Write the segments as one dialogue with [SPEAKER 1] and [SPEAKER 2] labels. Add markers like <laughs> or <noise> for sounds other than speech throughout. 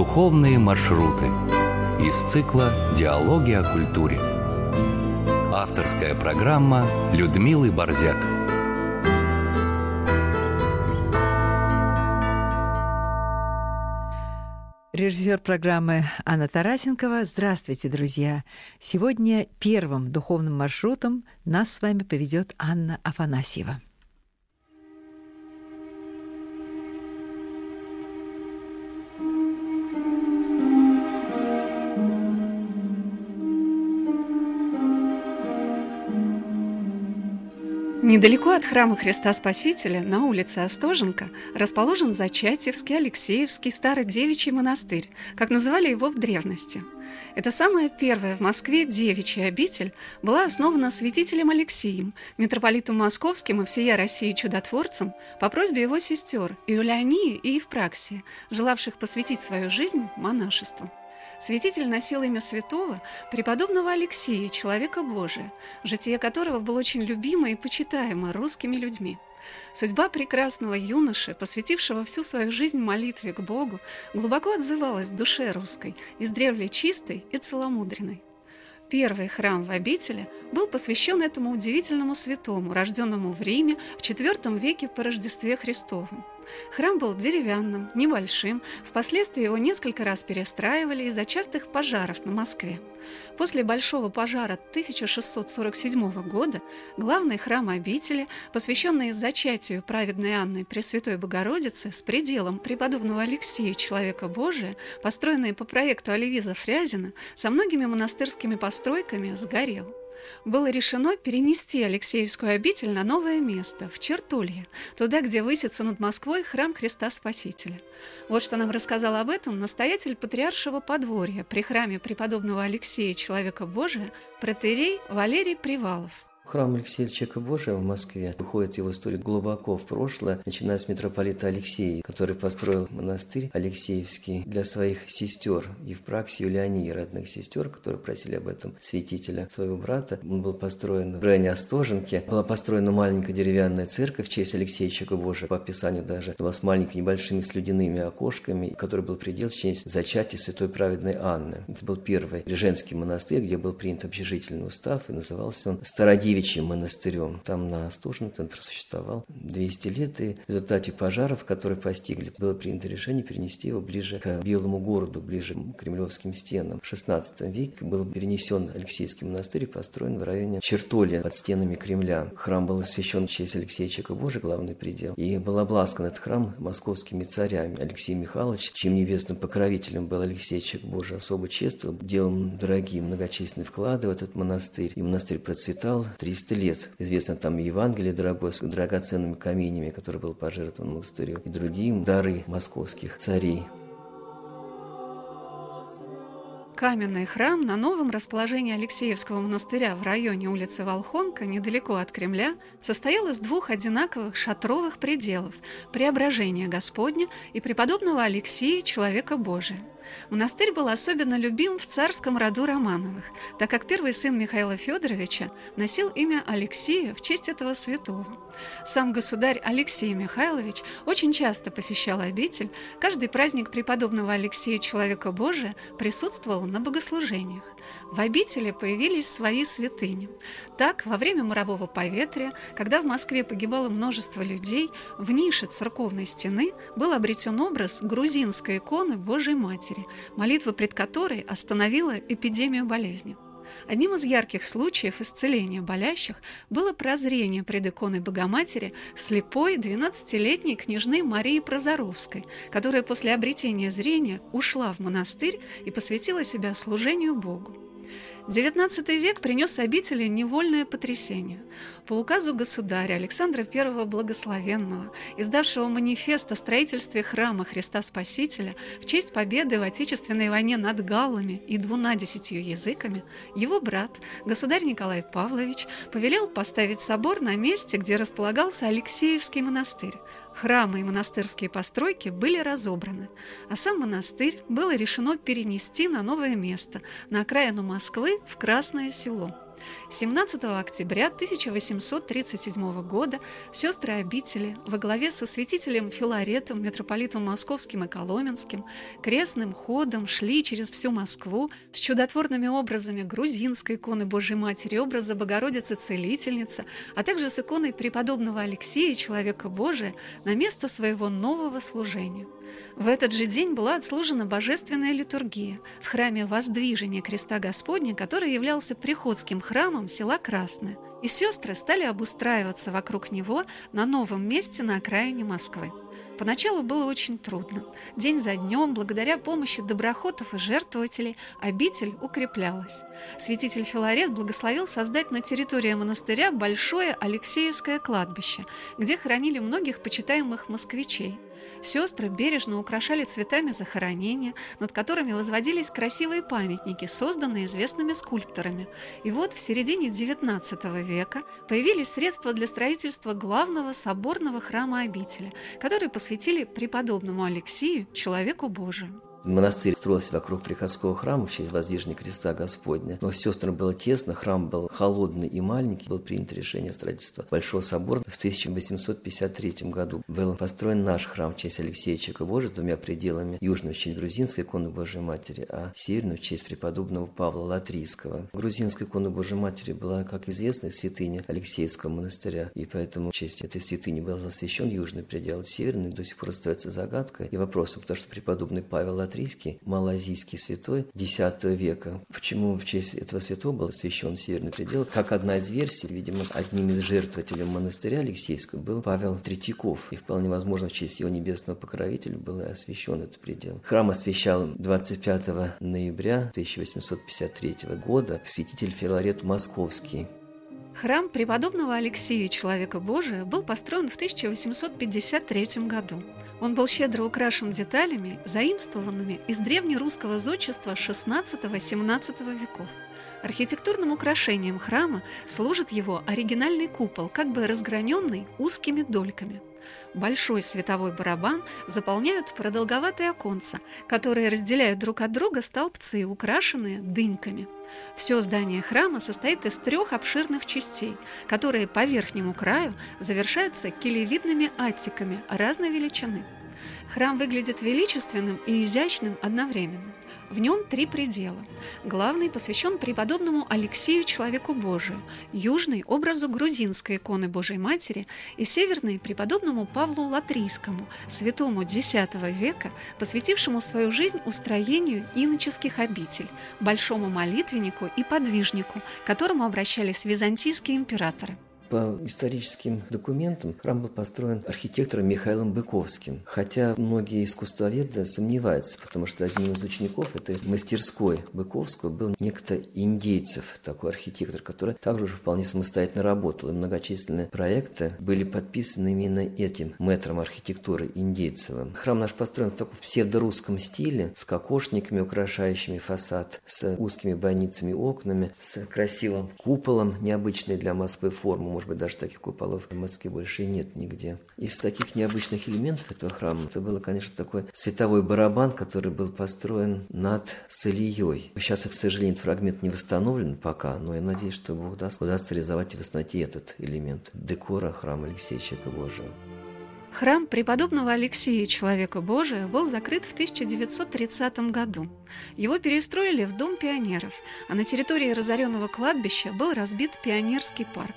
[SPEAKER 1] Духовные маршруты из цикла «Диалоги о культуре». Авторская программа Людмилы Борзяк.
[SPEAKER 2] Режиссер программы Анна Тарасенкова. Здравствуйте, друзья! Сегодня первым духовным маршрутом нас с вами поведет Анна Афанасьева.
[SPEAKER 3] Недалеко от храма Христа Спасителя, на улице Остоженко, расположен Зачатьевский, Алексеевский Стародевичий монастырь, как называли его в древности. Это самая первая в Москве девичья обитель была основана святителем Алексием, митрополитом Московским и всея России чудотворцем по просьбе его сестер Иулянии и Евпраксии, желавших посвятить свою жизнь монашеству. Святитель носил имя святого преподобного Алексея, человека Божия, житие которого было очень любимо и почитаемо русскими людьми. Судьба прекрасного юноши, посвятившего всю свою жизнь молитве к Богу, глубоко отзывалась в душе русской, издревле чистой и целомудренной. Первый храм в обители был посвящен этому удивительному святому, рожденному в Риме в IV веке по Рождестве Христовом. Храм был деревянным, небольшим, впоследствии его несколько раз перестраивали из-за частых пожаров на Москве. После Большого пожара 1647 года главный храм обители, посвященный зачатию праведной Анны Пресвятой Богородицы с пределом преподобного Алексея Человека Божия, построенный по проекту Оливиза Фрязина, со многими монастырскими постройками, сгорел было решено перенести Алексеевскую обитель на новое место, в Чертулье, туда, где высится над Москвой храм Христа Спасителя. Вот что нам рассказал об этом настоятель патриаршего подворья при храме преподобного Алексея Человека Божия, протерей Валерий Привалов.
[SPEAKER 4] Храм Алексея Чека Божия в Москве уходит его история глубоко в прошлое, начиная с митрополита Алексея, который построил монастырь Алексеевский для своих сестер Евпраксии и Юлиании, родных сестер, которые просили об этом святителя своего брата. Он был построен в районе Остоженки. Была построена маленькая деревянная церковь в честь Алексея Чека Божия, по описанию даже. Была с маленькими небольшими слюдяными окошками, который был предел в честь зачатия святой праведной Анны. Это был первый Реженский монастырь, где был принят общежительный устав, и назывался он Стародивий Девичьим монастырем. Там на Остужнике он просуществовал 200 лет, и в результате пожаров, которые постигли, было принято решение перенести его ближе к Белому городу, ближе к кремлевским стенам. В XVI веке был перенесен Алексейский монастырь и построен в районе Чертоли под стенами Кремля. Храм был освящен в честь Алексея Чека Божия, главный предел, и был обласкан этот храм московскими царями. Алексей Михайлович, чьим небесным покровителем был Алексей Чек Божий, особо чествовал, делал дорогие многочисленные вклады в этот монастырь, и монастырь процветал. 300 лет. Известно там Евангелие дорогое с драгоценными каменями, который был пожертвован монастырю, и другие дары московских царей.
[SPEAKER 3] Каменный храм на новом расположении Алексеевского монастыря в районе улицы Волхонка, недалеко от Кремля, состоял из двух одинаковых шатровых пределов – Преображения Господня и преподобного Алексея, человека Божия. Монастырь был особенно любим в царском роду Романовых, так как первый сын Михаила Федоровича носил имя Алексея в честь этого святого. Сам государь Алексей Михайлович очень часто посещал обитель, каждый праздник преподобного Алексея Человека Божия присутствовал на богослужениях. В обители появились свои святыни. Так, во время морового поветрия, когда в Москве погибало множество людей, в нише церковной стены был обретен образ грузинской иконы Божьей Матери, молитва пред которой остановила эпидемию болезни. Одним из ярких случаев исцеления болящих было прозрение пред иконой Богоматери слепой 12-летней княжны Марии Прозоровской, которая после обретения зрения ушла в монастырь и посвятила себя служению Богу. XIX век принес обители невольное потрясение. По указу государя Александра I Благословенного, издавшего манифест о строительстве храма Христа Спасителя в честь победы в Отечественной войне над галлами и двунадесятью языками, его брат, государь Николай Павлович, повелел поставить собор на месте, где располагался Алексеевский монастырь, Храмы и монастырские постройки были разобраны, а сам монастырь было решено перенести на новое место, на окраину Москвы, в Красное село. 17 октября 1837 года сестры обители во главе со святителем Филаретом, митрополитом Московским и Коломенским, крестным ходом шли через всю Москву с чудотворными образами грузинской иконы Божьей Матери, образа Богородицы Целительницы, а также с иконой преподобного Алексея, человека Божия, на место своего нового служения. В этот же день была отслужена божественная литургия в храме Воздвижения Креста Господня, который являлся приходским храмом села Красное. И сестры стали обустраиваться вокруг него на новом месте на окраине Москвы. Поначалу было очень трудно. День за днем, благодаря помощи доброхотов и жертвователей, обитель укреплялась. Святитель Филарет благословил создать на территории монастыря большое Алексеевское кладбище, где хоронили многих почитаемых москвичей. Сестры бережно украшали цветами захоронения, над которыми возводились красивые памятники, созданные известными скульпторами. И вот в середине XIX века появились средства для строительства главного соборного храма обители, который посвятили преподобному Алексею, человеку Божию.
[SPEAKER 4] Монастырь строился вокруг приходского храма в честь воздвижения креста Господня. Но сестрам было тесно, храм был холодный и маленький. Было принято решение строительства Большого собора. В 1853 году был построен наш храм в честь Алексея Чека Божия с двумя пределами. Южную в честь грузинской иконы Божьей Матери, а северную в честь преподобного Павла Латрийского. Грузинская икона Божьей Матери была, как известно, святыня Алексеевского монастыря. И поэтому в честь этой святыни был освящен южный предел. Северный до сих пор остается загадкой и вопросом, потому что преподобный Павел Латрийский Латрийский, малоазийский святой X века. Почему в честь этого святого был освящен Северный предел? Как одна из версий, видимо, одним из жертвователей монастыря Алексейского был Павел Третьяков. И вполне возможно, в честь его небесного покровителя был освящен этот предел. Храм освящал 25 ноября 1853 года святитель Филарет Московский.
[SPEAKER 3] Храм преподобного Алексея Человека Божия был построен в 1853 году. Он был щедро украшен деталями, заимствованными из древнерусского зодчества XVI-XVII веков. Архитектурным украшением храма служит его оригинальный купол, как бы разграненный узкими дольками. Большой световой барабан заполняют продолговатые оконца, которые разделяют друг от друга столбцы, украшенные дыньками. Все здание храма состоит из трех обширных частей, которые по верхнему краю завершаются килевидными аттиками разной величины. Храм выглядит величественным и изящным одновременно. В нем три предела. Главный посвящен преподобному Алексею Человеку Божию, южный – образу грузинской иконы Божьей Матери и северный – преподобному Павлу Латрийскому, святому X века, посвятившему свою жизнь устроению иноческих обитель, большому молитвеннику и подвижнику, к которому обращались византийские императоры.
[SPEAKER 4] По историческим документам храм был построен архитектором Михаилом Быковским, хотя многие искусствоведы сомневаются, потому что одним из учеников этой мастерской Быковского был некто индейцев, такой архитектор, который также уже вполне самостоятельно работал, и многочисленные проекты были подписаны именно этим мэтром архитектуры Индейцевым. Храм наш построен в таком псевдорусском стиле, с кокошниками, украшающими фасад, с узкими бойницами окнами, с красивым куполом, необычной для Москвы формы, может быть, даже таких куполов в Москве больше и нет нигде. Из таких необычных элементов этого храма это было, конечно, такой световой барабан, который был построен над Салией. Сейчас, к сожалению, этот фрагмент не восстановлен пока, но я надеюсь, что Бог даст, удастся реализовать и восстановить этот элемент декора храма Алексея Чека Божия.
[SPEAKER 3] Храм преподобного Алексея Человека Божия был закрыт в 1930 году. Его перестроили в Дом пионеров, а на территории разоренного кладбища был разбит пионерский парк.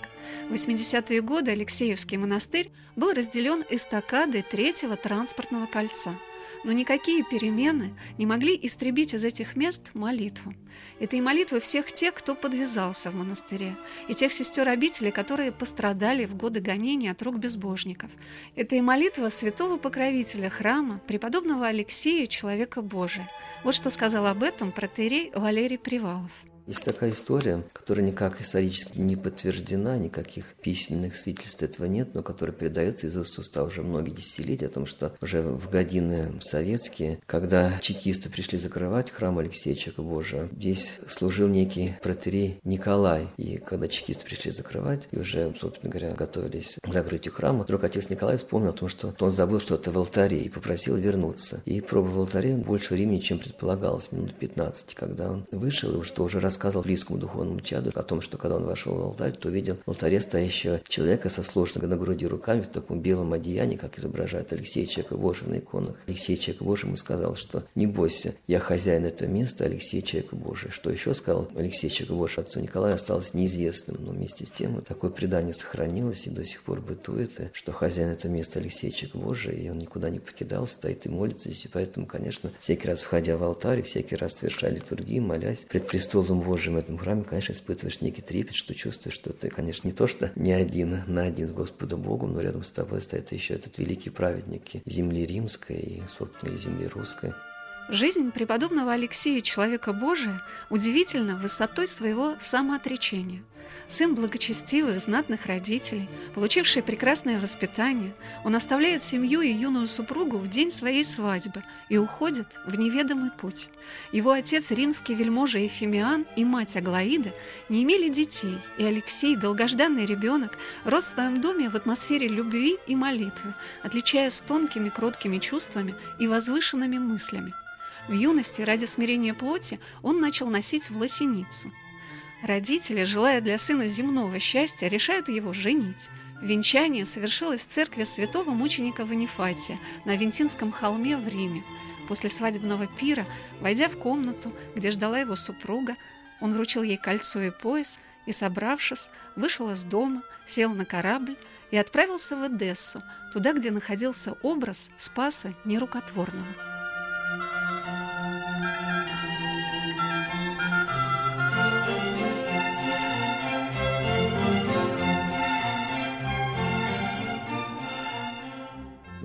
[SPEAKER 3] В 80-е годы Алексеевский монастырь был разделен эстакадой третьего транспортного кольца. Но никакие перемены не могли истребить из этих мест молитву. Это и молитвы всех тех, кто подвязался в монастыре, и тех сестер обители, которые пострадали в годы гонения от рук безбожников. Это и молитва святого покровителя храма, преподобного Алексея, человека Божия. Вот что сказал об этом протерей Валерий Привалов.
[SPEAKER 4] Есть такая история, которая никак исторически не подтверждена, никаких письменных свидетельств этого нет, но которая передается из уст уста уже многие десятилетия, о том, что уже в годины советские, когда чекисты пришли закрывать храм Алексея Чека Божия, здесь служил некий протерей Николай. И когда чекисты пришли закрывать, и уже, собственно говоря, готовились к закрытию храма, вдруг отец Николай вспомнил о том, что он забыл что-то в алтаре и попросил вернуться. И пробовал в алтаре больше времени, чем предполагалось, минут 15, когда он вышел, и что уже раз рассказывал близкому духовному чаду о том, что когда он вошел в алтарь, то увидел в алтаре стоящего человека со сложенными на груди руками в таком белом одеянии, как изображает Алексей Божий на иконах. Алексей Божий ему сказал, что не бойся, я хозяин этого места, Алексей Божий. Что еще сказал Алексей Божий отцу Николаю, осталось неизвестным, но вместе с тем такое предание сохранилось и до сих пор бытует, что хозяин этого места Алексей Божий, и он никуда не покидал, стоит и молится здесь, и поэтому, конечно, всякий раз входя в алтарь, всякий раз совершая литургии, молясь пред престолом Божьим в этом храме, конечно, испытываешь некий трепет, что чувствуешь, что ты, конечно, не то, что не один на один с Господом Богом, но рядом с тобой стоит еще этот великий праведник земли римской и, собственно, земли русской.
[SPEAKER 3] Жизнь преподобного Алексея, человека Божия, удивительна высотой своего самоотречения. Сын благочестивых, знатных родителей, получивший прекрасное воспитание, он оставляет семью и юную супругу в день своей свадьбы и уходит в неведомый путь. Его отец, римский вельможа Ефимиан и мать Аглаида не имели детей, и Алексей, долгожданный ребенок, рос в своем доме в атмосфере любви и молитвы, отличаясь тонкими, кроткими чувствами и возвышенными мыслями. В юности ради смирения плоти он начал носить власеницу. Родители, желая для сына земного счастья, решают его женить. Венчание совершилось в церкви святого мученика Ванифатия на Вентинском холме в Риме. После свадебного пира, войдя в комнату, где ждала его супруга, он вручил ей кольцо и пояс и, собравшись, вышел из дома, сел на корабль и отправился в Эдессу, туда, где находился образ Спаса Нерукотворного.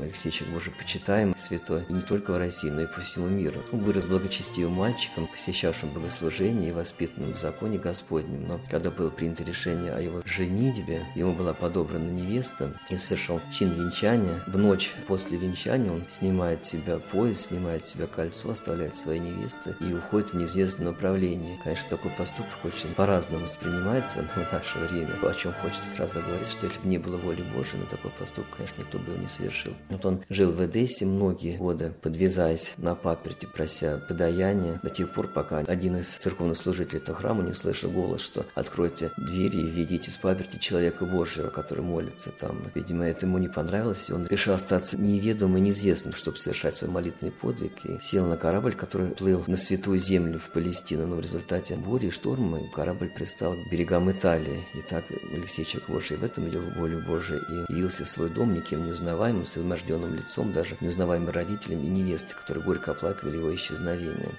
[SPEAKER 4] Алексеевич Боже почитаем, святой, не только в России, но и по всему миру. Он вырос благочестивым мальчиком, посещавшим богослужение и воспитанным в законе Господнем. Но когда было принято решение о его женитьбе, ему была подобрана невеста и совершал чин венчания. В ночь после венчания он снимает с себя пояс, снимает с себя кольцо, оставляет своей невесты и уходит в неизвестное направление. Конечно, такой поступок очень по-разному воспринимается в наше время, о чем хочется сразу говорить, что если бы не было воли Божией, на такой поступок, конечно, никто бы его не совершил. Вот он жил в Эдессе многие годы, подвязаясь на паперти, прося подаяния, до тех пор, пока один из церковных служителей этого храма не слышал голос, что «откройте двери и введите с паперти человека Божьего, который молится там». Видимо, это ему не понравилось, и он решил остаться неведомым и неизвестным, чтобы совершать свой молитвенный подвиг, и сел на корабль, который плыл на святую землю в Палестину, но в результате бури и шторма корабль пристал к берегам Италии. И так Алексей Божий в этом видел волю Божию и явился в свой дом никем не узнаваемым, изможденным лицом, даже неузнаваемым родителям и невесты, которые горько оплакивали его исчезновение.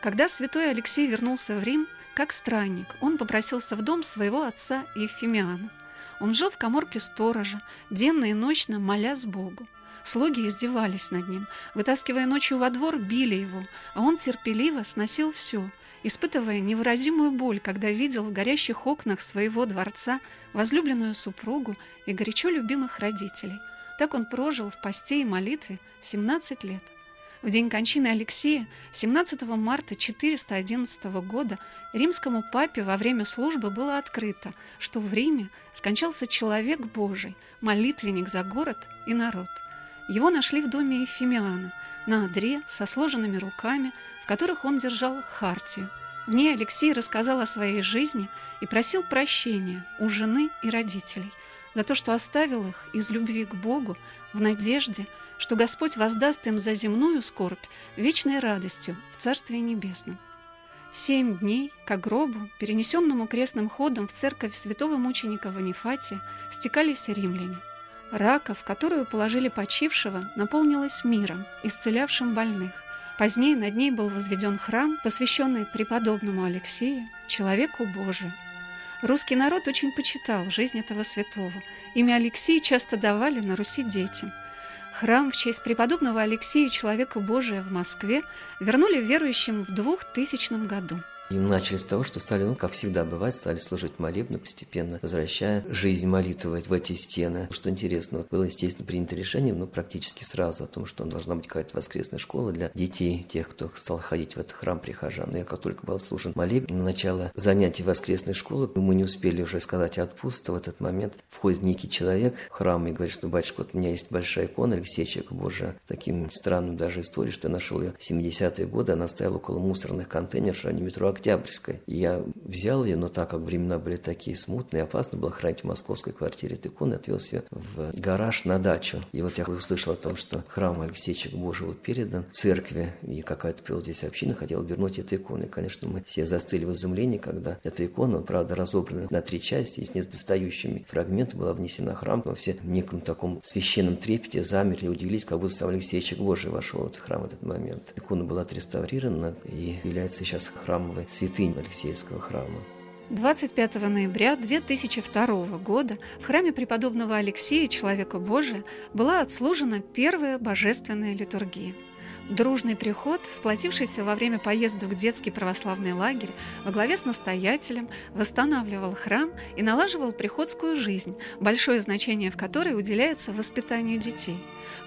[SPEAKER 3] Когда святой Алексей вернулся в Рим, как странник, он попросился в дом своего отца Ефимиана. Он жил в коморке сторожа, денно и ночно молясь Богу. Слуги издевались над ним, вытаскивая ночью во двор, били его, а он терпеливо сносил все, испытывая невыразимую боль, когда видел в горящих окнах своего дворца возлюбленную супругу и горячо любимых родителей – так он прожил в посте и молитве 17 лет. В день кончины Алексея, 17 марта 411 года, римскому папе во время службы было открыто, что в Риме скончался человек Божий, молитвенник за город и народ. Его нашли в доме Ефимиана, на одре со сложенными руками, в которых он держал хартию. В ней Алексей рассказал о своей жизни и просил прощения у жены и родителей – за то, что оставил их из любви к Богу, в надежде, что Господь воздаст им за земную скорбь вечной радостью в Царстве Небесном. Семь дней к гробу, перенесенному крестным ходом в церковь святого мученика Ванифатия, стекались римляне. Рака, в которую положили почившего, наполнилась миром, исцелявшим больных. Позднее над ней был возведен храм, посвященный преподобному Алексею, человеку Божию. Русский народ очень почитал жизнь этого святого. Имя Алексея часто давали на Руси детям. Храм в честь преподобного Алексея, человека Божия в Москве, вернули верующим в 2000 году.
[SPEAKER 4] И начали с того, что стали, ну, как всегда бывает, стали служить молебны, постепенно возвращая жизнь молитвы в эти стены. Что интересно, было, естественно, принято решение, ну, практически сразу о том, что должна быть какая-то воскресная школа для детей, тех, кто стал ходить в этот храм прихожан. И как только был служен молебен, на начало занятий воскресной школы, мы не успели уже сказать отпуск, в этот момент входит некий человек в храм и говорит, что, батюшка, вот у меня есть большая икона Алексея Человека Божия, таким странным даже историей, что я нашел ее в 70-е годы, она стояла около мусорных контейнеров, а не метро Октябрьской. И я взял ее, но так как времена были такие смутные, опасно было хранить в московской квартире эту икону, отвез ее в гараж на дачу. И вот я услышал о том, что храм Алексеевича Божьего передан церкви, и какая-то пела здесь община хотела вернуть эту икону. И, конечно, мы все застыли в изумлении, когда эта икона, правда, разобрана на три части, и с недостающими фрагментами была внесена в храм. Мы все в неком таком священном трепете замерли, удивились, как будто сам Алексеевич Божий вошел в этот храм в этот момент. Икона была отреставрирована и является сейчас храмовой святыней Алексеевского храма.
[SPEAKER 3] 25 ноября 2002 года в храме преподобного Алексея, человека Божия, была отслужена первая божественная литургия. Дружный приход, сплотившийся во время поездок в детский православный лагерь, во главе с настоятелем, восстанавливал храм и налаживал приходскую жизнь, большое значение в которой уделяется воспитанию детей.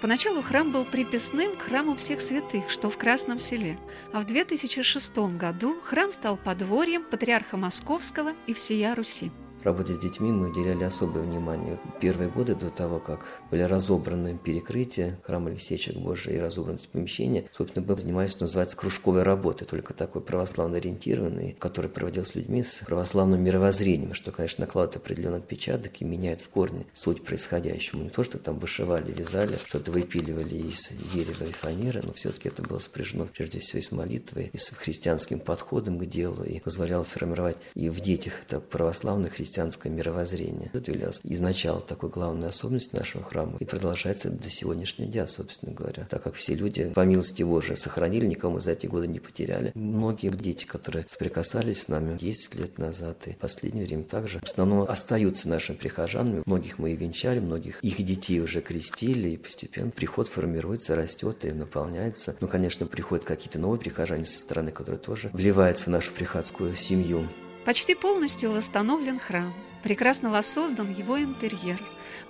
[SPEAKER 3] Поначалу храм был приписным к храму всех святых, что в Красном селе, а в 2006 году храм стал подворьем патриарха Московского и всея Руси
[SPEAKER 4] работе с детьми мы уделяли особое внимание. Первые годы до того, как были разобраны перекрытия храма Алексеевича Божия и разобраны помещения, собственно, мы занимались, что называется, кружковой работой, только такой православно ориентированный, который проводил с людьми с православным мировоззрением, что, конечно, накладывает определенный отпечаток и меняет в корне суть происходящего. Не то, что там вышивали, вязали, что-то выпиливали из дерева и фанеры, но все-таки это было спряжено прежде всего и с молитвой, и с христианским подходом к делу, и позволяло формировать и в детях это православных христиан христианское мировоззрение. Это являлось изначально такой главной особенностью нашего храма и продолжается до сегодняшнего дня, собственно говоря. Так как все люди, по милости Божией, сохранили, никому за эти годы не потеряли. Многие дети, которые соприкасались с нами 10 лет назад и в последнее время также, в основном остаются нашими прихожанами. Многих мы и венчали, многих их детей уже крестили, и постепенно приход формируется, растет и наполняется. Ну, конечно, приходят какие-то новые прихожане со стороны, которые тоже вливаются в нашу приходскую семью.
[SPEAKER 3] Почти полностью восстановлен храм. Прекрасно воссоздан его интерьер.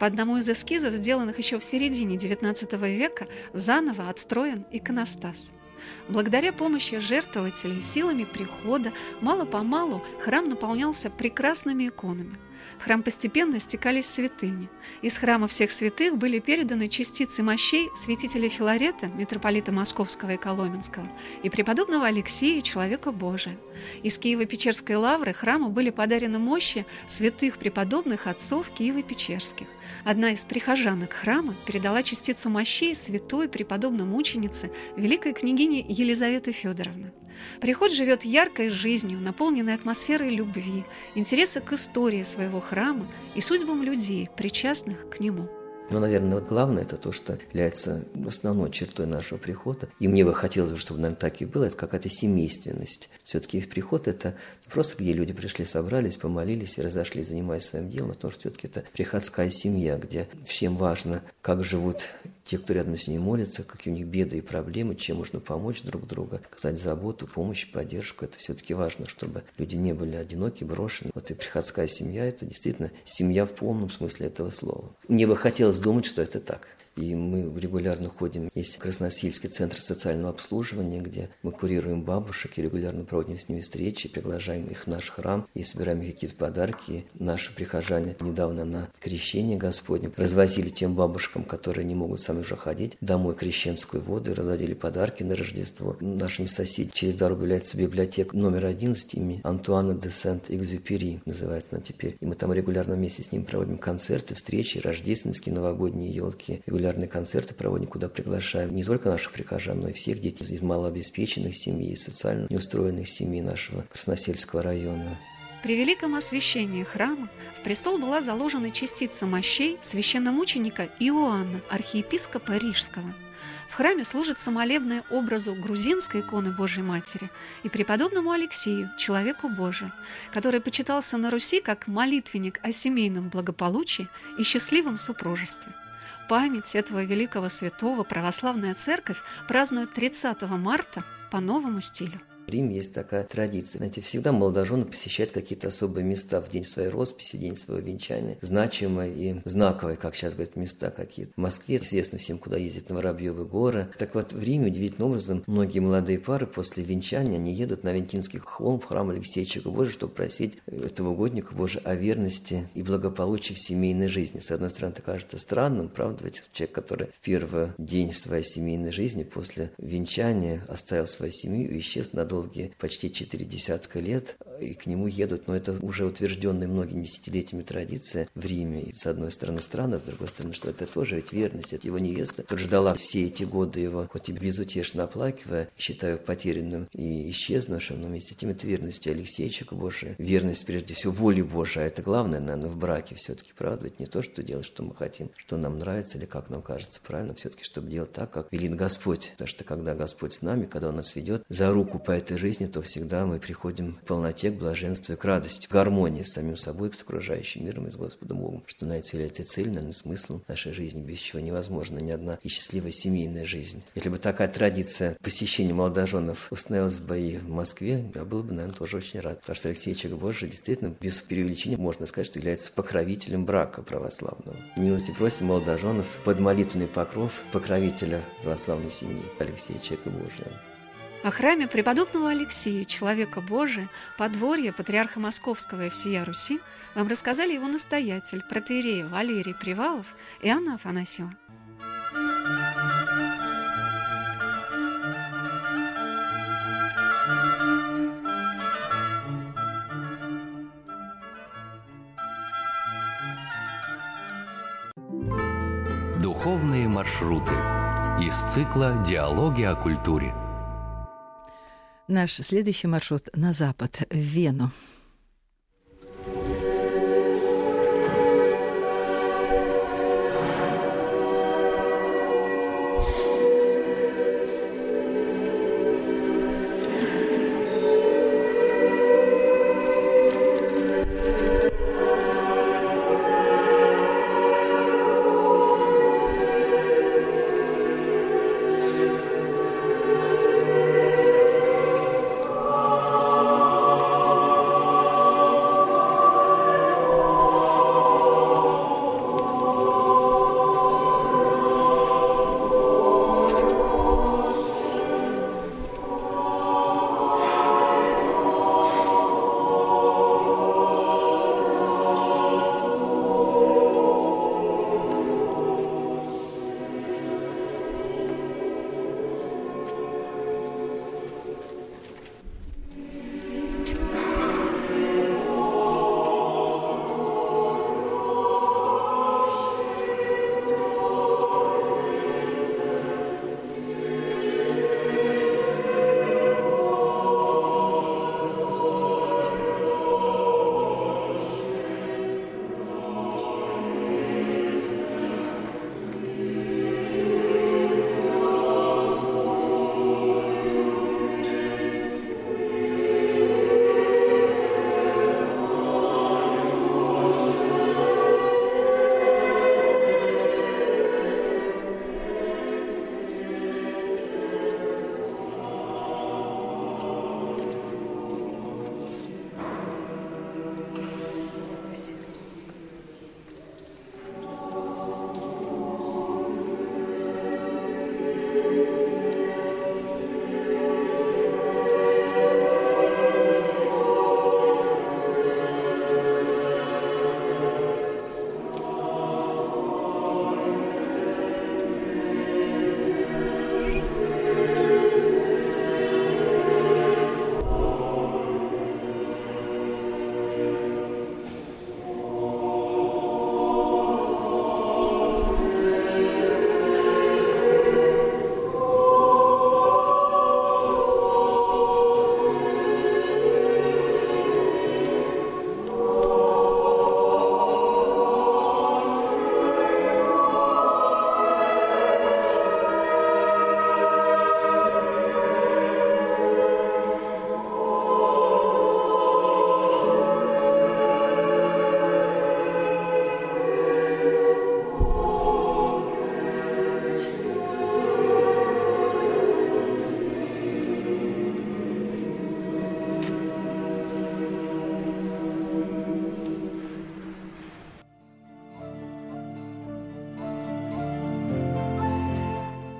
[SPEAKER 3] По одному из эскизов, сделанных еще в середине XIX века, заново отстроен иконостас. Благодаря помощи жертвователей силами прихода мало-помалу храм наполнялся прекрасными иконами – в храм постепенно стекались святыни. Из храма всех святых были переданы частицы мощей святителя Филарета, митрополита Московского и Коломенского, и преподобного Алексея, человека Божия. Из Киево-Печерской лавры храму были подарены мощи святых преподобных отцов Киево-Печерских. Одна из прихожанок храма передала частицу мощей святой преподобной мученицы, великой княгини Елизаветы Федоровны. Приход живет яркой жизнью, наполненной атмосферой любви, интереса к истории своего храма и судьбам людей, причастных к нему.
[SPEAKER 4] Но, наверное, вот главное это то, что является основной чертой нашего прихода. И мне бы хотелось, чтобы, наверное, так и было, это какая-то семейственность. Все-таки их приход – это просто где люди пришли, собрались, помолились и разошлись, занимаясь своим делом, а то, что все-таки это приходская семья, где всем важно, как живут те, кто рядом с ней молится, какие у них беды и проблемы, чем можно помочь друг другу, оказать заботу, помощь, поддержку. Это все-таки важно, чтобы люди не были одиноки, брошены. Вот и приходская семья – это действительно семья в полном смысле этого слова. Мне бы хотелось думать, что это так и мы регулярно ходим. Есть Красносельский центр социального обслуживания, где мы курируем бабушек и регулярно проводим с ними встречи, приглашаем их в наш храм и собираем какие-то подарки. Наши прихожане недавно на крещение Господне развозили тем бабушкам, которые не могут сами уже ходить, домой крещенскую воду и разводили подарки на Рождество. Нашими соседями через дорогу является библиотека номер 11 имени Антуана де Сент-Экзюпери, называется она теперь. И мы там регулярно вместе с ним проводим концерты, встречи, рождественские, новогодние елки. Регулярно регулярные концерты проводим, куда приглашаем не только наших прихожан, но и всех детей из малообеспеченных семей, из социально неустроенных семей нашего Красносельского района.
[SPEAKER 3] При великом освящении храма в престол была заложена частица мощей священномученика Иоанна, архиепископа Рижского. В храме служит самолебное образу грузинской иконы Божьей Матери и преподобному Алексею, человеку Божию, который почитался на Руси как молитвенник о семейном благополучии и счастливом супружестве память этого великого святого православная церковь празднует 30 марта по новому стилю.
[SPEAKER 4] Риме есть такая традиция. Знаете, всегда молодожены посещают какие-то особые места в день своей росписи, день своего венчания. Значимые и знаковые, как сейчас говорят, места какие-то. В Москве известно всем, куда ездят на Воробьевы горы. Так вот, в Риме удивительным образом многие молодые пары после венчания, они едут на Вентинский холм в храм Алексея Чика Божия, чтобы просить этого угодника Божия о верности и благополучии в семейной жизни. С одной стороны, это кажется странным, правда, ведь человек, который в первый день своей семейной жизни после венчания оставил свою семью и исчез на долгие почти четыре десятка лет, и к нему едут, но это уже утвержденная многими десятилетиями традиция в Риме. И, с одной стороны, странно, с другой стороны, что это тоже ведь верность. Это его невеста, тут ждала все эти годы его, хоть и безутешно оплакивая, считаю потерянным и исчезнувшим, но вместе с тем это верность Алексеевича Божия, верность прежде всего воли Божией, а это главное, наверное, в браке все-таки, правда, ведь не то, что делать, что мы хотим, что нам нравится или как нам кажется правильно, все-таки, чтобы делать так, как велит Господь. Потому что когда Господь с нами, когда Он нас ведет за руку по этой жизни, то всегда мы приходим к полноте, к блаженству и к радости, к гармонии с самим собой, с окружающим миром и с Господом Богом. Что найти является цель, наверное, смыслом нашей жизни, без чего невозможно ни одна и счастливая семейная жизнь. Если бы такая традиция посещения молодоженов установилась в бои в Москве, я был бы, наверное, тоже очень рад. Потому что Алексей Чек Божий действительно, без преувеличения, можно сказать, что является покровителем брака православного. Милости просим молодоженов под молитвенный покров покровителя православной семьи Алексея Чека Божия.
[SPEAKER 3] О храме преподобного Алексея, человека Божия, подворье патриарха Московского и всея Руси вам рассказали его настоятель, протеерей Валерий Привалов и Анна Афанасьева.
[SPEAKER 1] Духовные маршруты из цикла «Диалоги о культуре».
[SPEAKER 2] Наш следующий маршрут на запад, в Вену.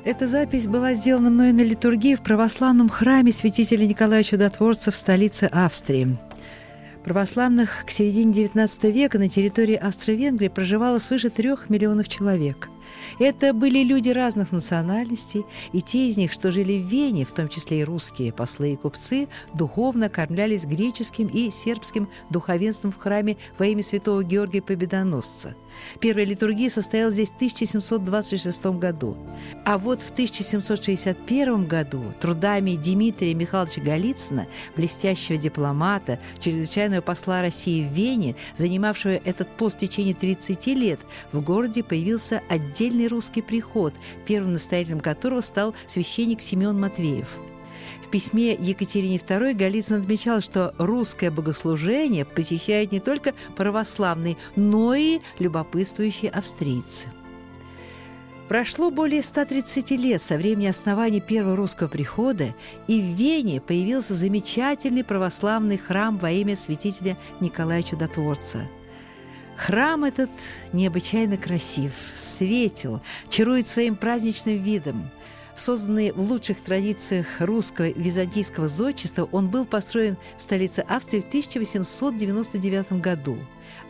[SPEAKER 2] Эта запись была сделана мной на литургии в православном храме святителя Николая Чудотворца в столице Австрии. Православных к середине XIX века на территории Австро-Венгрии проживало свыше трех миллионов человек. Это были люди разных национальностей, и те из них, что жили в Вене, в том числе и русские послы и купцы, духовно кормлялись греческим и сербским духовенством в храме во имя святого Георгия Победоносца. Первая литургия состоялась здесь в 1726 году. А вот в 1761 году трудами Дмитрия Михайловича Голицына, блестящего дипломата, чрезвычайного посла России в Вене, занимавшего этот пост в течение 30 лет, в городе появился отдельный русский приход, первым настоятелем которого стал священник Семен Матвеев. В письме Екатерине II Голицын отмечал, что русское богослужение посещают не только православные, но и любопытствующие австрийцы. Прошло более 130 лет со времени основания первого русского прихода, и в Вене появился замечательный православный храм во имя святителя Николая Чудотворца. Храм этот необычайно красив, светел, чарует своим праздничным видом – Созданный в лучших традициях русского византийского зодчества, он был построен в столице Австрии в 1899 году.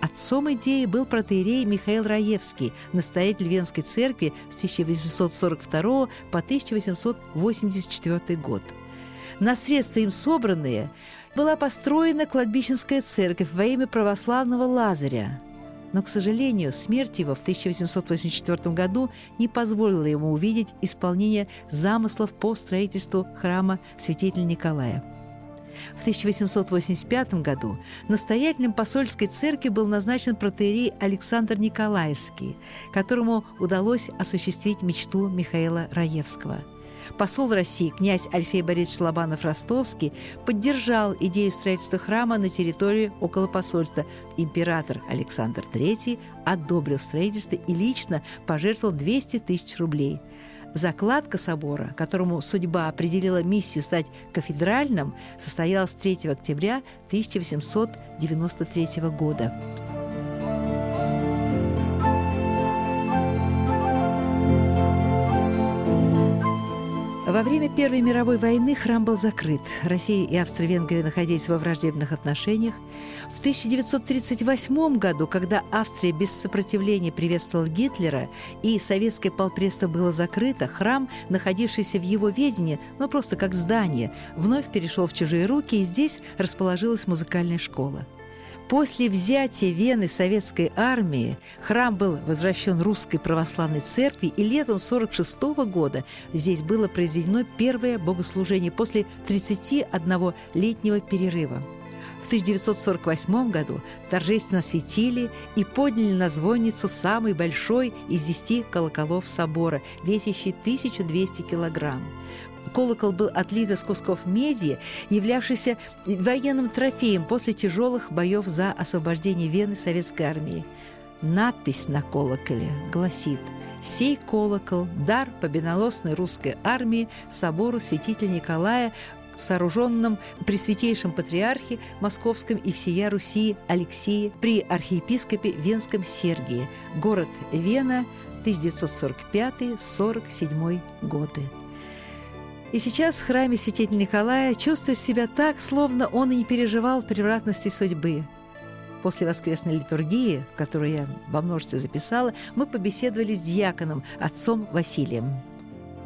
[SPEAKER 2] Отцом идеи был протеерей Михаил Раевский, настоятель Венской церкви с 1842 по 1884 год. На средства им собранные была построена кладбищенская церковь во имя православного Лазаря – но, к сожалению, смерть его в 1884 году не позволила ему увидеть исполнение замыслов по строительству храма святителя Николая. В 1885 году настоятелем посольской церкви был назначен протеерей Александр Николаевский, которому удалось осуществить мечту Михаила Раевского – Посол России князь Алексей Борисович Лобанов-Ростовский поддержал идею строительства храма на территории около посольства. Император Александр III одобрил строительство и лично пожертвовал 200 тысяч рублей. Закладка собора, которому судьба определила миссию стать кафедральным, состоялась 3 октября 1893 года. Во время Первой мировой войны храм был закрыт. Россия и Австро-Венгрия находились во враждебных отношениях. В 1938 году, когда Австрия без сопротивления приветствовала Гитлера и советское полпредство было закрыто, храм, находившийся в его ведении, ну просто как здание, вновь перешел в чужие руки, и здесь расположилась музыкальная школа. После взятия Вены советской армии храм был возвращен русской православной церкви, и летом 1946 года здесь было произведено первое богослужение после 31-летнего перерыва. В 1948 году торжественно осветили и подняли на звонницу самый большой из десяти колоколов собора, весящий 1200 килограмм колокол был отлит из кусков меди, являвшийся военным трофеем после тяжелых боев за освобождение Вены советской армии. Надпись на колоколе гласит «Сей колокол – дар победоносной русской армии собору святителя Николая сооруженном при святейшем патриархе Московском и всея Руси Алексии при архиепископе Венском Сергии, город Вена, 1945-47 годы. И сейчас в храме святителя Николая чувствуешь себя так, словно он и не переживал превратности судьбы. После воскресной литургии, которую я во множестве записала, мы побеседовали с диаконом, отцом Василием.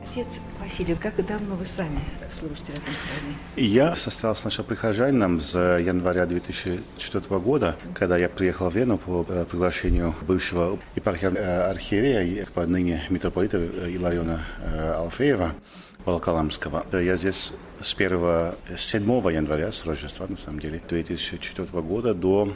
[SPEAKER 2] Отец Василий, как давно вы сами служите в этом храме?
[SPEAKER 5] Я состоял сначала прихожанином с января 2004 года, когда я приехал в Вену по э, приглашению бывшего епархия э, архиерея, ныне митрополита Илариона э, Алфеева. Волоколамского. Я здесь с 1 7 января, с Рождества, на самом деле, 2004 года до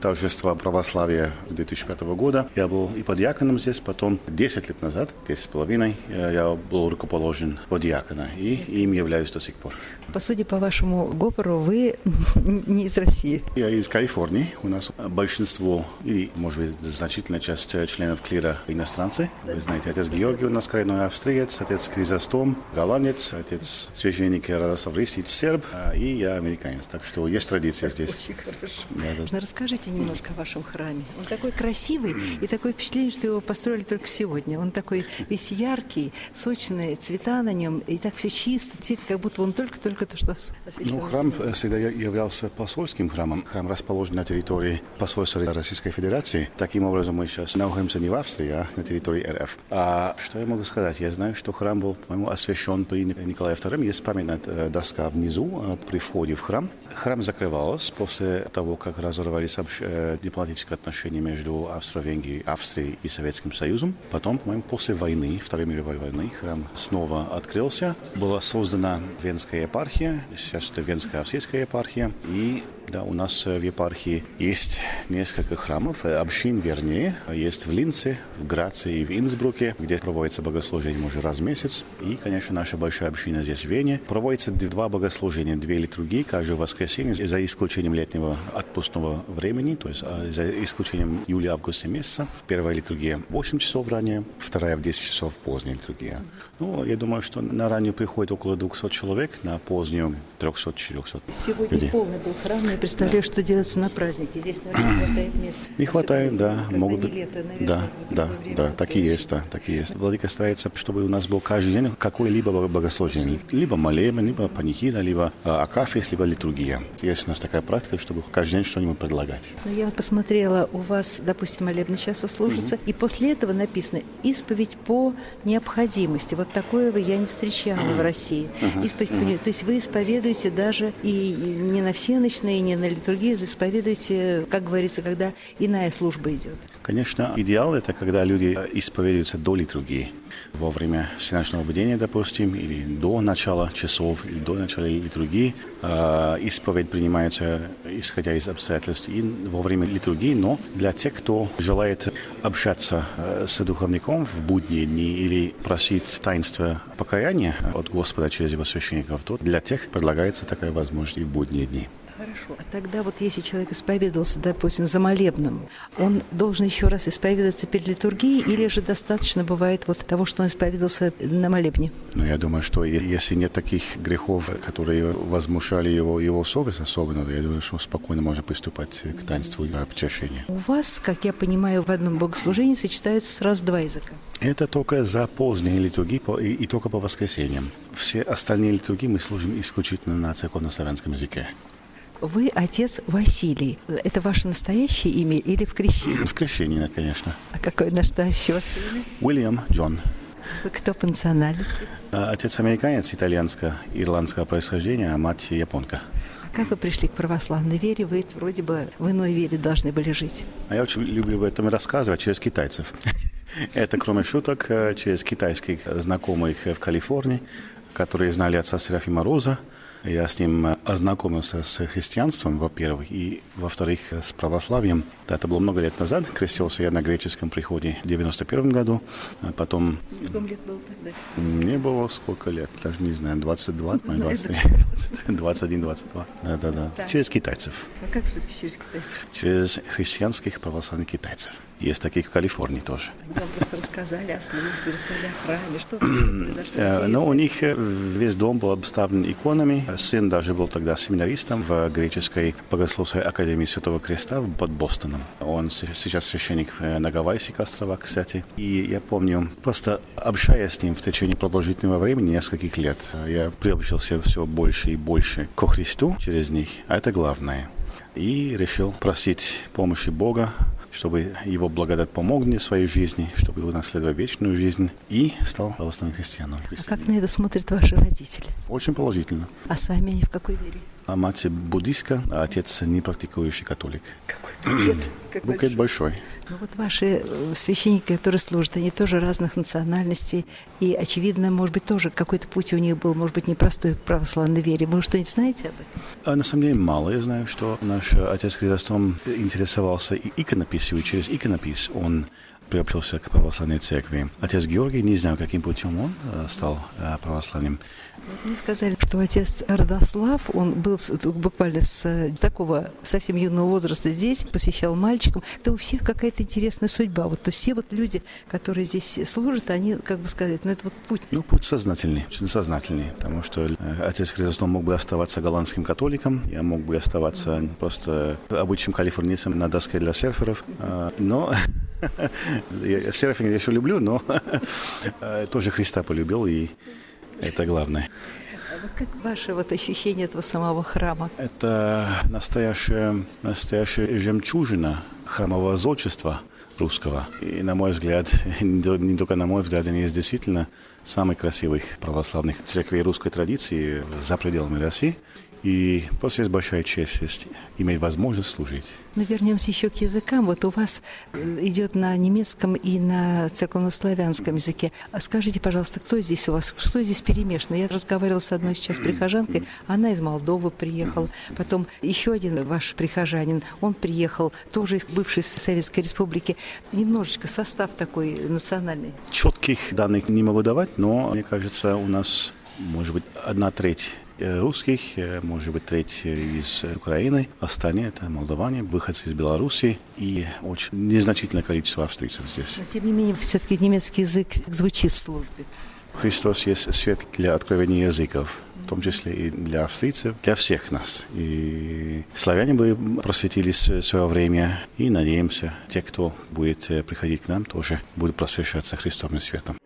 [SPEAKER 5] торжества православия 2005 года. Я был и подьяконом здесь, потом 10 лет назад, 10 с половиной, э, я был рукоположен под диакона, и им являюсь до сих пор.
[SPEAKER 2] По сути, по вашему говору, вы <laughs> не из России.
[SPEAKER 5] Я из Калифорнии. У нас большинство, или, может быть, значительная часть членов клира иностранцы. Вы знаете, отец Георгий у нас коренной австриец, отец Кризостом, голландец, отец священник Радослав Ристич серб, а, и я американец. Так что есть традиция здесь.
[SPEAKER 2] Очень хорошо. Да, да. Расскажите немножко о вашем храме. Он такой красивый и такое впечатление, что его построили только сегодня. Он такой весь яркий, сочный, цвета на нем, и так все чисто, как будто он только-только то, что.
[SPEAKER 5] Ну, храм всегда являлся посольским храмом. Храм расположен на территории посольства Российской Федерации. Таким образом, мы сейчас находимся не в Австрии, а на территории РФ. А что я могу сказать? Я знаю, что храм был, по-моему, освящен при Николае II. Есть памятная э, доска внизу э, при входе в храм. Храм закрывался после того, как разорвались э, дипломатические отношения между Австро-Венгрией, Австрией и Советским Союзом. Потом, по-моему, после войны, Второй мировой войны, храм снова открылся. Была создана Венская епархия, сейчас это Венская Австрийская епархия. И да, у нас в епархии есть несколько храмов, общин вернее. Есть в Линце, в Граце и в Инсбруке, где проводится богослужение уже раз в месяц. И, конечно, наша большая община здесь в Вене. Проводится два богослужения, две литургии каждое воскресенье, за исключением летнего отпускного времени, то есть а, за исключением июля-августа месяца. Первая литургия в 8 часов ранее, вторая в 10 часов поздняя литургия. Ну, я думаю, что на раннюю приходит около 200 человек, на позднюю 300-400
[SPEAKER 2] Сегодня людей. полный был храм, я представляю, да. что делается на празднике. Здесь, наверное, не хватает места.
[SPEAKER 5] Не хватает, да. Могут быть. Лето, наверное, да, да, да, так и есть, да, так и есть. Владыка старается, чтобы у нас был каждый день какое-либо богослужение. Либо молебен, либо панихида, либо а, акафис, либо литургия. Есть у нас такая практика, чтобы каждый день что-нибудь предлагать.
[SPEAKER 2] Ну, я вот посмотрела, у вас, допустим, молебный часто служится, mm-hmm. и после этого написано «исповедь по необходимости». Вот такое я не встречала в <clears throat> России. Mm-hmm. Исповедь по... То есть вы исповедуете даже и не на всеночные, не на литургии, вы исповедуете, как говорится, когда иная служба идет.
[SPEAKER 5] Конечно, идеал – это когда люди исповедуются до литургии во время всеночного бдения, допустим, или до начала часов, или до начала литургии. Э, исповедь принимается, исходя из обстоятельств, и во время литургии, но для тех, кто желает общаться э, с духовником в будние дни или просить таинства покаяния от Господа через его священников, то для тех предлагается такая возможность и в будние дни.
[SPEAKER 2] Хорошо. А тогда вот если человек исповедовался, допустим, за молебным, он должен еще раз исповедоваться перед литургией или же достаточно бывает вот того, что он исповедовался на молебне?
[SPEAKER 5] Ну, я думаю, что если нет таких грехов, которые возмущали его, его совесть особенно, я думаю, что спокойно можно приступать к таинству обчащения.
[SPEAKER 2] У вас, как я понимаю, в одном богослужении сочетаются сразу два языка?
[SPEAKER 5] Это только за поздние литургии и, и только по воскресеньям. Все остальные литургии мы служим исключительно на церковно-славянском языке.
[SPEAKER 2] Вы отец Василий. Это ваше настоящее имя или в крещении?
[SPEAKER 5] В крещении, конечно.
[SPEAKER 2] А какое настоящее вас имя?
[SPEAKER 5] Уильям Джон.
[SPEAKER 2] Вы кто по национальности?
[SPEAKER 5] А, отец американец итальянско-ирландского происхождения, а мать японка.
[SPEAKER 2] А как вы пришли к православной вере? Вы вроде бы в иной вере должны были жить.
[SPEAKER 5] А я очень люблю об этом рассказывать через китайцев. <laughs> Это, кроме шуток, э, через китайских знакомых в Калифорнии, которые знали отца Серафима Роза, я с ним э, ознакомился с христианством, во-первых, и, во-вторых, с православием. Да, это было много лет назад. Крестился я на греческом приходе в 91 году. А потом...
[SPEAKER 2] Сколько лет было тогда?
[SPEAKER 5] Мне было сколько лет? Даже не знаю, 22, не 23, 21, 22. Да-да-да. Через китайцев.
[SPEAKER 2] А как все-таки через китайцев?
[SPEAKER 5] Через христианских православных китайцев. Есть таких в Калифорнии тоже.
[SPEAKER 2] Вам просто рассказали о службе, рассказали о храме. Что <clears throat> произошло? Э,
[SPEAKER 5] ну, у них э, весь дом был обставлен иконами. Сын даже был тогда семинаристом в греческой богословской академии Святого Креста под Бостоном. Он сейчас священник э, на Гавайских островах, кстати. И я помню, просто общаясь с ним в течение продолжительного времени, нескольких лет, я приобщился все больше и больше ко Христу через них. А это главное. И решил просить помощи Бога чтобы его благодать помог мне в своей жизни, чтобы унаследовать вечную жизнь, и стал православным христианом.
[SPEAKER 2] А как на это смотрят ваши родители?
[SPEAKER 5] Очень положительно.
[SPEAKER 2] А сами они в какой вере?
[SPEAKER 5] А мать буддистка, а отец не практикующий католик.
[SPEAKER 2] Какой букет?
[SPEAKER 5] Как букет большой.
[SPEAKER 2] Ну вот ваши э, священники, которые служат, они тоже разных национальностей. И, очевидно, может быть, тоже какой-то путь у них был, может быть, непростой к православной вере. Вы что-нибудь знаете об этом?
[SPEAKER 5] А на самом деле мало. Я знаю, что наш отец Хризостом интересовался иконописью, и через иконопись он приобщился к православной церкви. Отец Георгий, не знаю, каким путем он стал православным.
[SPEAKER 2] Мне сказали, что отец Родослав, он был буквально с такого совсем юного возраста здесь, посещал мальчиком. Это у всех какая-то интересная судьба. Вот то все вот люди, которые здесь служат, они, как бы сказать, ну это вот путь.
[SPEAKER 5] Ну, путь сознательный, очень сознательный, потому что э, отец Хризостом мог бы оставаться голландским католиком, я мог бы оставаться просто обычным калифорнийцем на доске для серферов, а, <laughs> но серфинг я еще люблю, но <laughs> э, тоже Христа полюбил и это главное.
[SPEAKER 2] А как ваше вот ощущение этого самого храма?
[SPEAKER 5] Это настоящая, настоящая жемчужина храмового зодчества русского. И, на мой взгляд, <laughs> не только на мой взгляд, они есть действительно самых красивых православных церквей русской традиции за пределами России. И просто есть большая честь есть иметь возможность служить.
[SPEAKER 2] Но вернемся еще к языкам. Вот у вас э, идет на немецком и на церковнославянском языке. А скажите, пожалуйста, кто здесь у вас, что здесь перемешано? Я разговаривала с одной сейчас прихожанкой, она из Молдовы приехала. Потом еще один ваш прихожанин, он приехал, тоже из бывшей Советской Республики. Немножечко состав такой национальный.
[SPEAKER 5] Четких данных не могу давать, но мне кажется, у нас может быть одна треть русских, э, может быть, треть из Украины, остальные это молдаване, выходцы из Беларуси и очень незначительное количество австрийцев здесь.
[SPEAKER 2] Но, тем не менее, все-таки немецкий язык звучит в службе.
[SPEAKER 5] Христос есть свет для откровения языков, в том числе и для австрийцев, для всех нас. И славяне бы просветились в свое время, и надеемся, те, кто будет э, приходить к нам, тоже будут просвещаться Христовым светом.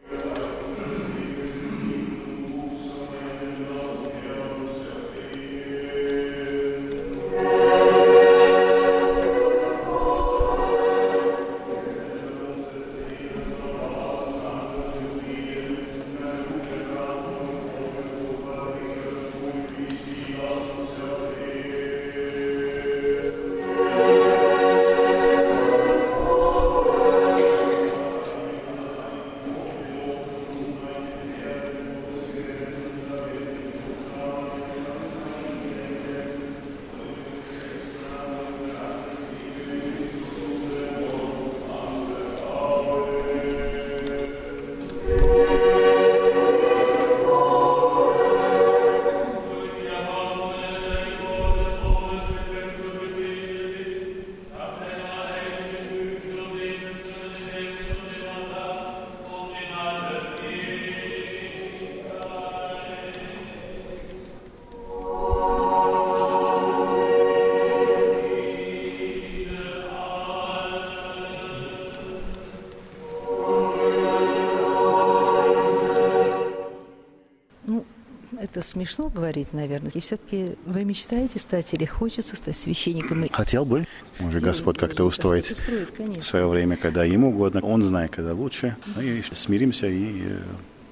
[SPEAKER 2] Смешно говорить, наверное. И все-таки вы мечтаете стать или хочется стать священником?
[SPEAKER 5] Хотел бы. Может, Господь как-то устроить устроит, свое время, когда ему угодно. Он знает, когда лучше. Ну и смиримся и э,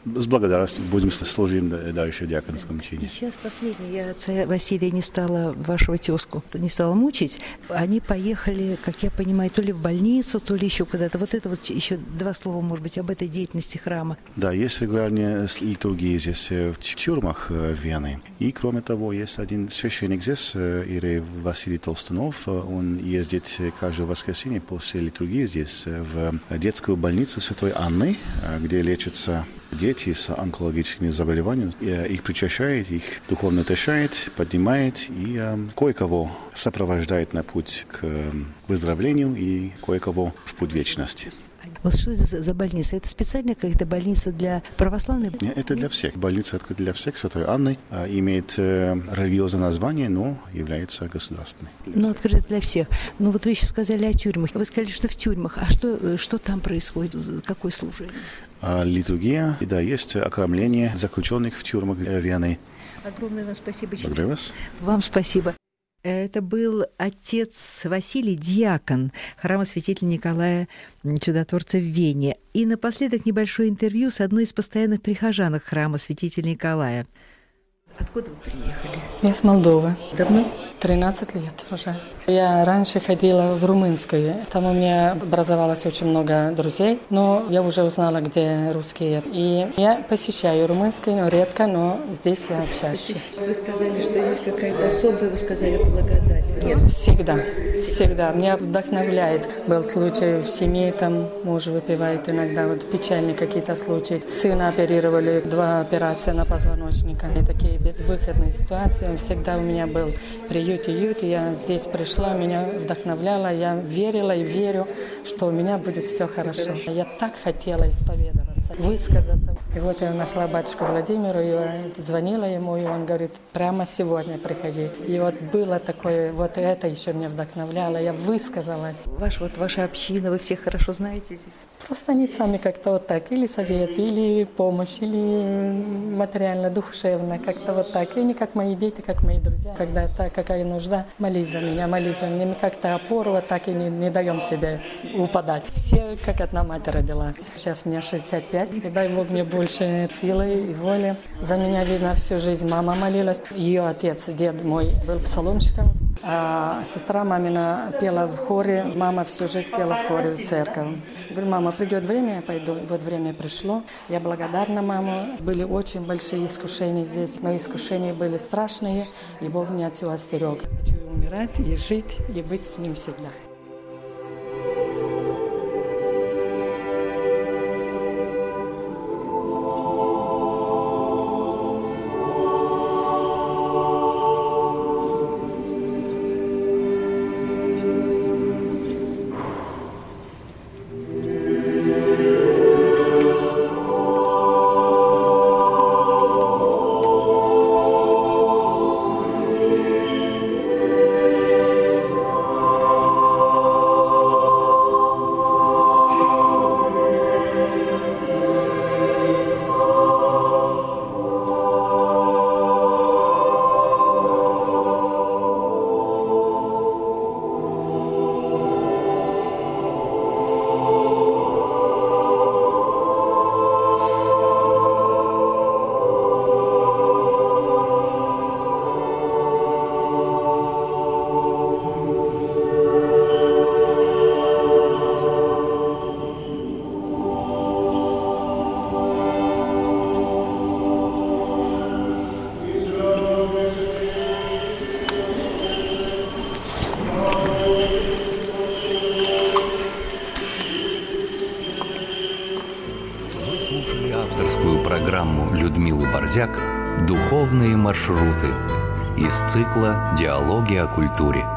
[SPEAKER 5] с благодарностью будем служить дальше в диаконском чине.
[SPEAKER 2] Сейчас последний. Я отца Василия не стала, вашего тезку, не стала мучить. Они поехали, как я понимаю, то ли в больницу, то ли еще куда-то. Вот это вот еще два слова, может быть, об этой деятельности храма.
[SPEAKER 5] Да, есть регулярные литургии здесь э, в тюрьмах э, Вены. И, кроме того, есть один священник здесь, э, Ирей Василий Толстунов. Он ездит каждое воскресенье после литургии здесь в детскую больницу Святой Анны, где лечатся дети с онкологическими заболеваниями. Э, их причащает, их духовно тешает, поднимает и э, кое-кого сопровождает на путь к э, выздоровлению и кое-кого в путь вечности.
[SPEAKER 2] Вот что это за, больница? Это специальная какая-то больница для православных?
[SPEAKER 5] Это для всех. Больница открыта для всех. Святой Анны имеет религиозное название, но является государственной.
[SPEAKER 2] Ну, открыта для всех. Ну, вот вы еще сказали о тюрьмах. Вы сказали, что в тюрьмах. А что, что там происходит? Какое служение?
[SPEAKER 5] Литургия, да, есть окромление заключенных в тюрьмах Вены.
[SPEAKER 2] Огромное вам спасибо.
[SPEAKER 5] Благодарю вас.
[SPEAKER 2] Вам спасибо. Это был отец Василий Дьякон, храма святителя Николая Чудотворца в Вене. И напоследок небольшое интервью с одной из постоянных прихожанок храма святителя Николая. Откуда вы приехали?
[SPEAKER 6] Я с Молдовы.
[SPEAKER 2] Давно?
[SPEAKER 6] 13 лет уже. Я раньше ходила в румынскую. Там у меня образовалось очень много друзей, но я уже узнала, где русские. И я посещаю румынскую, но редко, но здесь я чаще.
[SPEAKER 2] Вы сказали, что здесь какая-то особая, вы сказали, благодать.
[SPEAKER 6] Нет? Всегда, всегда. Меня вдохновляет. Был случай в семье, там муж выпивает иногда, вот печальные какие-то случаи. Сына оперировали, два операции на позвоночника. И такие безвыходные ситуации. Он всегда у меня был приют, уют. Я здесь пришла, меня вдохновляла, я верила и верю, что у меня будет все хорошо. Я так хотела исповедоваться, высказаться. И вот я нашла батюшку Владимиру, и звонила ему, и он говорит, прямо сегодня приходи. И вот было такое, вот это еще меня вдохновляло, я высказалась.
[SPEAKER 2] Ваш, вот ваша община, вы всех хорошо знаете здесь?
[SPEAKER 6] Просто они сами как-то вот так, или совет, или помощь, или материально, душевно, как-то вот так. И они как мои дети, как мои друзья. Когда так, какая нужда, молись за меня, молись за меня. Мы как-то опору вот так и не, не даем себе упадать. Все как одна мать родила. Сейчас мне 65, и дай Бог мне больше силы и воли. За меня, видно, всю жизнь мама молилась. Ее отец, дед мой, был псаломщиком. А сестра мамина пела в хоре. Мама всю жизнь пела в хоре в церковь. Говорю, мама, придет время, я пойду. И вот время пришло. Я благодарна маму. Были очень большие искушения здесь, но искушения были страшные, и Бог меня от всего остерег. Хочу умирать и жить, и быть с Ним всегда.
[SPEAKER 1] Цикла «Диалоги о культуре».